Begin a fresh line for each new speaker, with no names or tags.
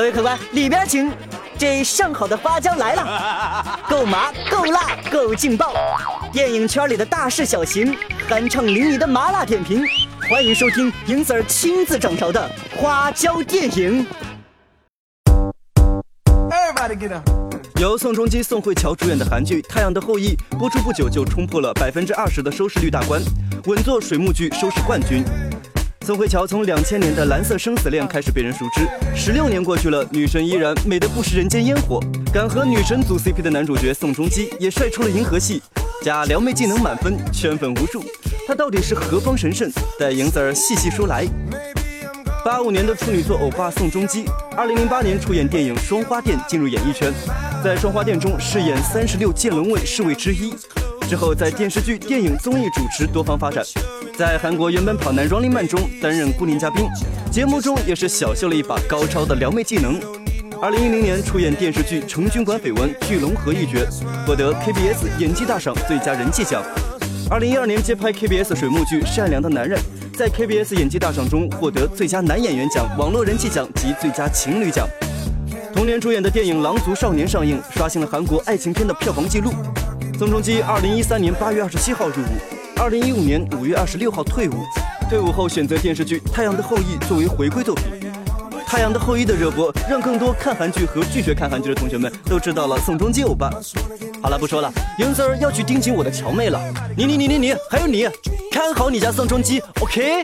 各位客官，里边请。这上好的花椒来了，够麻，够辣，够劲爆！电影圈里的大事小情，酣畅淋漓的麻辣点评，欢迎收听银 Sir 亲自掌勺的花椒电影。由宋仲基、宋慧乔主演的韩剧《太阳的后裔》播出不久就冲破了百分之二十的收视率大关，稳坐水幕剧收视冠军。宋慧乔从两千年的《蓝色生死恋》开始被人熟知，十六年过去了，女神依然美得不食人间烟火。敢和女神组 CP 的男主角宋仲基也帅出了银河系，加撩妹技能满分，圈粉无数。他到底是何方神圣？待银子儿细细说来。八五年的处女作偶爸宋仲基，二零零八年出演电影《双花店》进入演艺圈，在《双花店》中饰演三十六剑轮位侍卫之一。之后在电视剧、电影、综艺主持多方发展，在韩国原本跑男《Running Man》中担任固定嘉宾，节目中也是小秀了一把高超的撩妹技能。二零一零年出演电视剧《成军馆绯闻》，巨龙合一角，获得 KBS 演技大赏最佳人气奖。二零一二年接拍 KBS 水幕剧《善良的男人》，在 KBS 演技大赏中获得最佳男演员奖、网络人气奖及最佳情侣奖。同年主演的电影《狼族少年》上映，刷新了韩国爱情片的票房纪录。宋仲基二零一三年八月二十七号入伍，二零一五年五月二十六号退伍。退伍后选择电视剧《太阳的后裔》作为回归作品。《太阳的后裔》的热播，让更多看韩剧和拒绝看韩剧的同学们都知道了宋仲基欧巴。好了，不说了，英子儿要去盯紧我的乔妹了。你你你你你，还有你，看好你家宋仲基，OK？